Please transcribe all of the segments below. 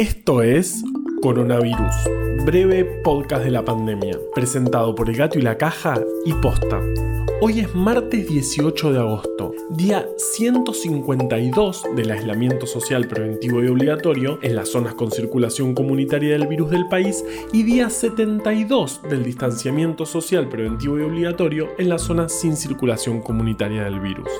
Esto es Coronavirus, breve podcast de la pandemia, presentado por El Gato y la Caja y Posta. Hoy es martes 18 de agosto, día 152 del aislamiento social preventivo y obligatorio en las zonas con circulación comunitaria del virus del país y día 72 del distanciamiento social preventivo y obligatorio en las zonas sin circulación comunitaria del virus.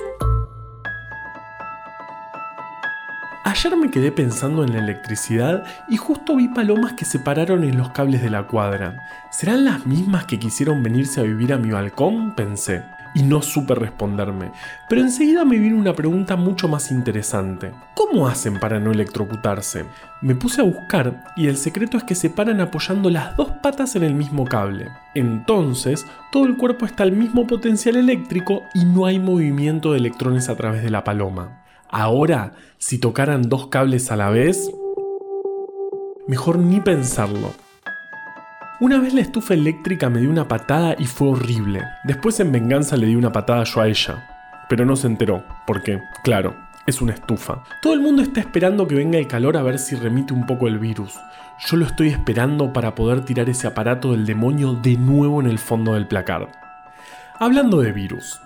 Ayer me quedé pensando en la electricidad y justo vi palomas que se pararon en los cables de la cuadra. ¿Serán las mismas que quisieron venirse a vivir a mi balcón? pensé. Y no supe responderme. Pero enseguida me vino una pregunta mucho más interesante. ¿Cómo hacen para no electrocutarse? Me puse a buscar y el secreto es que se paran apoyando las dos patas en el mismo cable. Entonces, todo el cuerpo está al mismo potencial eléctrico y no hay movimiento de electrones a través de la paloma. Ahora, si tocaran dos cables a la vez, mejor ni pensarlo. Una vez la estufa eléctrica me dio una patada y fue horrible. Después en venganza le di una patada yo a ella. Pero no se enteró, porque, claro, es una estufa. Todo el mundo está esperando que venga el calor a ver si remite un poco el virus. Yo lo estoy esperando para poder tirar ese aparato del demonio de nuevo en el fondo del placar. Hablando de virus,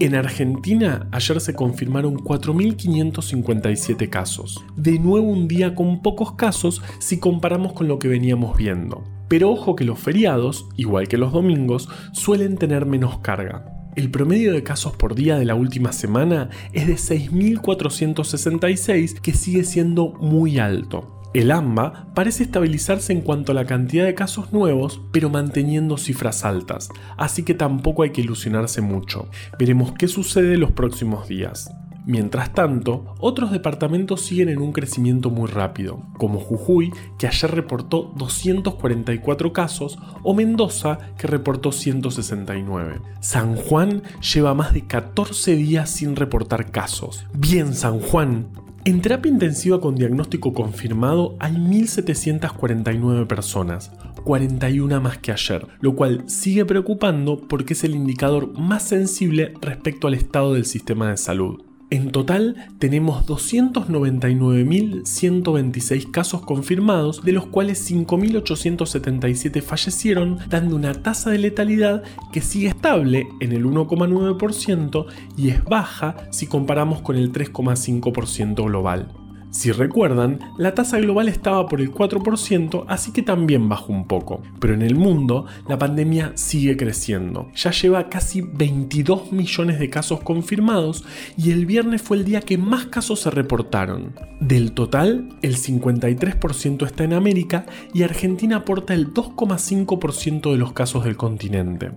en Argentina ayer se confirmaron 4.557 casos. De nuevo un día con pocos casos si comparamos con lo que veníamos viendo. Pero ojo que los feriados, igual que los domingos, suelen tener menos carga. El promedio de casos por día de la última semana es de 6.466, que sigue siendo muy alto. El AMBA parece estabilizarse en cuanto a la cantidad de casos nuevos, pero manteniendo cifras altas, así que tampoco hay que ilusionarse mucho. Veremos qué sucede los próximos días. Mientras tanto, otros departamentos siguen en un crecimiento muy rápido, como Jujuy, que ayer reportó 244 casos, o Mendoza, que reportó 169. San Juan lleva más de 14 días sin reportar casos. Bien, San Juan, en terapia intensiva con diagnóstico confirmado hay 1.749 personas, 41 más que ayer, lo cual sigue preocupando porque es el indicador más sensible respecto al estado del sistema de salud. En total tenemos 299.126 casos confirmados, de los cuales 5.877 fallecieron, dando una tasa de letalidad que sigue estable en el 1,9% y es baja si comparamos con el 3,5% global. Si recuerdan, la tasa global estaba por el 4%, así que también bajó un poco. Pero en el mundo, la pandemia sigue creciendo. Ya lleva casi 22 millones de casos confirmados y el viernes fue el día que más casos se reportaron. Del total, el 53% está en América y Argentina aporta el 2,5% de los casos del continente.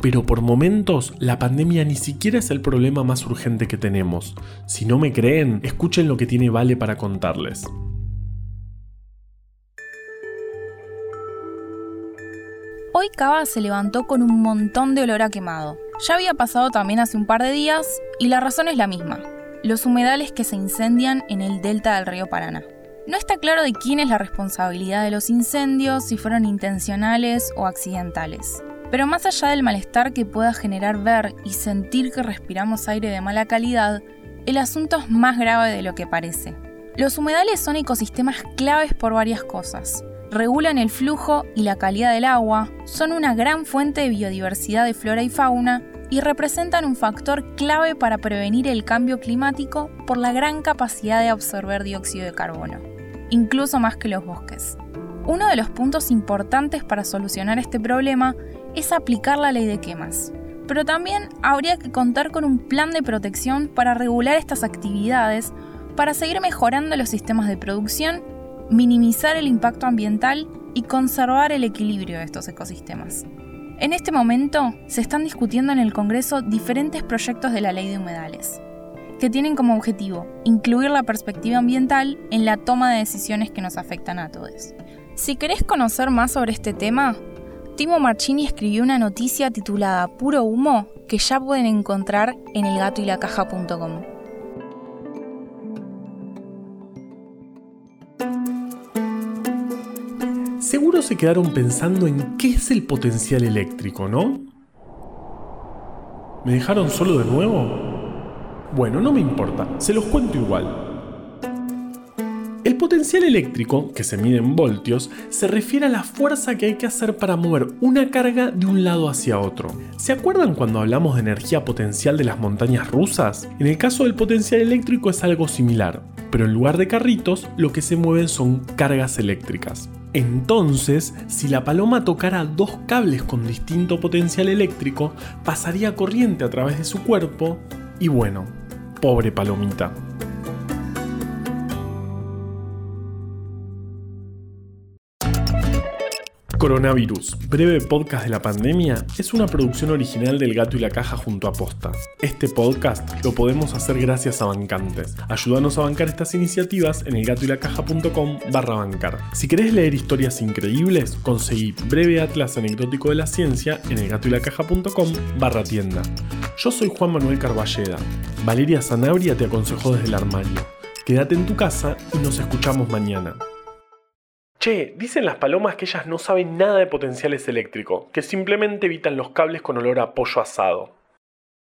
Pero por momentos la pandemia ni siquiera es el problema más urgente que tenemos. Si no me creen, escuchen lo que tiene Vale para contarles. Hoy Cava se levantó con un montón de olor a quemado. Ya había pasado también hace un par de días y la razón es la misma. Los humedales que se incendian en el delta del río Paraná. No está claro de quién es la responsabilidad de los incendios, si fueron intencionales o accidentales. Pero más allá del malestar que pueda generar ver y sentir que respiramos aire de mala calidad, el asunto es más grave de lo que parece. Los humedales son ecosistemas claves por varias cosas. Regulan el flujo y la calidad del agua, son una gran fuente de biodiversidad de flora y fauna y representan un factor clave para prevenir el cambio climático por la gran capacidad de absorber dióxido de carbono, incluso más que los bosques. Uno de los puntos importantes para solucionar este problema es aplicar la ley de quemas. Pero también habría que contar con un plan de protección para regular estas actividades, para seguir mejorando los sistemas de producción, minimizar el impacto ambiental y conservar el equilibrio de estos ecosistemas. En este momento se están discutiendo en el Congreso diferentes proyectos de la ley de humedales, que tienen como objetivo incluir la perspectiva ambiental en la toma de decisiones que nos afectan a todos. Si querés conocer más sobre este tema, Timo Marchini escribió una noticia titulada Puro Humo que ya pueden encontrar en elgatoylacaja.com. Seguro se quedaron pensando en qué es el potencial eléctrico, ¿no? ¿Me dejaron solo de nuevo? Bueno, no me importa, se los cuento igual. El potencial eléctrico, que se mide en voltios, se refiere a la fuerza que hay que hacer para mover una carga de un lado hacia otro. ¿Se acuerdan cuando hablamos de energía potencial de las montañas rusas? En el caso del potencial eléctrico es algo similar, pero en lugar de carritos, lo que se mueven son cargas eléctricas. Entonces, si la paloma tocara dos cables con distinto potencial eléctrico, pasaría corriente a través de su cuerpo y bueno, pobre palomita. Coronavirus, breve podcast de la pandemia, es una producción original del Gato y la Caja junto a Posta. Este podcast lo podemos hacer gracias a bancantes. Ayúdanos a bancar estas iniciativas en elgatoylacaja.com barra bancar. Si querés leer historias increíbles, conseguí Breve Atlas Anecdótico de la Ciencia en elgatoylacaja.com barra tienda. Yo soy Juan Manuel Carballeda. Valeria Zanabria te aconsejó desde el armario. Quédate en tu casa y nos escuchamos mañana. Che, dicen las palomas que ellas no saben nada de potenciales eléctricos, que simplemente evitan los cables con olor a pollo asado.